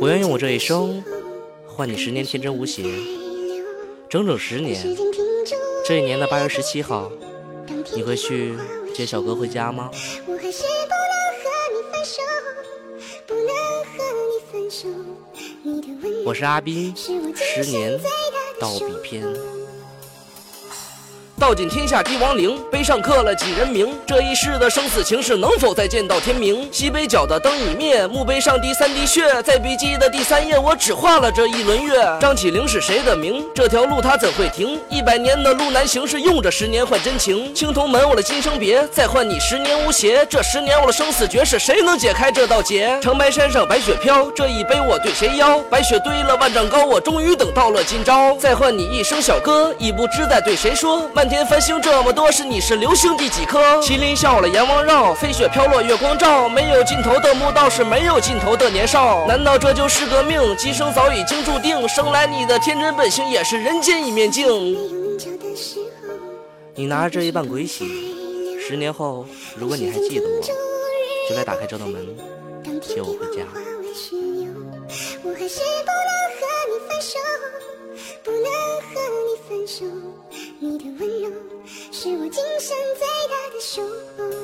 我愿用我这一生换你十年天真无邪，整整十年。这一年的八月十七号，你会去接小哥回家吗？我是阿斌，十年到笔篇。道尽天下帝王陵，碑上刻了几人名？这一世的生死情事，能否再见到天明？西北角的灯已灭，墓碑上滴三滴血，在笔记的第三页，我只画了这一轮月。张起灵是谁的名？这条路他怎会停？一百年的路难行，是用这十年换真情。青铜门，我的今生别，再换你十年无邪。这十年我的生死绝，是谁能解开这道结？长白山上白雪飘，这一杯我对谁邀？白雪堆了万丈高，我终于等到了今朝。再换你一声小歌，已不知在对谁说。漫天。天繁星这么多，是你是流星第几颗？麒麟笑了，阎王绕，飞雪飘落，月光照，没有尽头的墓道是没有尽头的年少。难道这就是个命？今生早已经注定，生来你的天真本性也是人间一面镜。你拿着这一半鬼玺，十年后，如果你还记得我，就来打开这道门，接我回家。不能和你分手，是我今生最大的疏忽。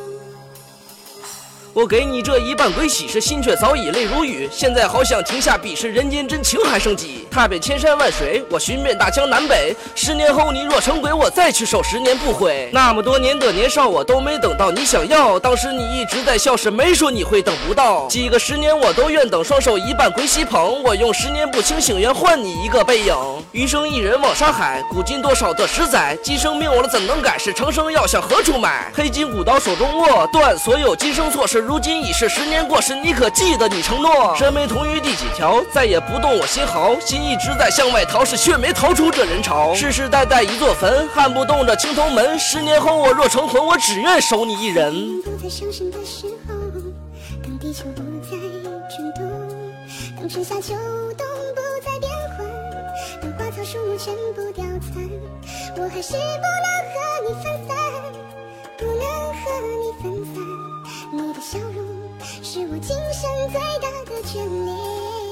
我给你这一半归喜，是心却早已泪如雨。现在好想停下笔，是人间真情还剩几？踏遍千山万水，我寻遍大江南北。十年后你若成鬼，我再去守十年不悔。那么多年的年少，我都没等到你想要。当时你一直在笑，是没说你会等不到。几个十年我都愿等，双手一半归西捧。我用十年不清醒，愿换你一个背影。余生一人望山海，古今多少的十载。今生命我怎能改？是长生药向何处买？黑金古刀手中握，断所有今生错。事。如今已是十年过时，你可记得你承诺？身没同于第几条？再也不动我心毫，心一直在向外逃，是却没逃出这人潮。世世代代一座坟，撼不动这青铜门。十年后我若成魂，我只愿守你一人。当在伤心的时候，当地球不再转动，当春夏秋冬不再变换，当花草树木全部凋残，我还是不能和你分散，不能和你分散。你的笑容是我今生最大的眷恋。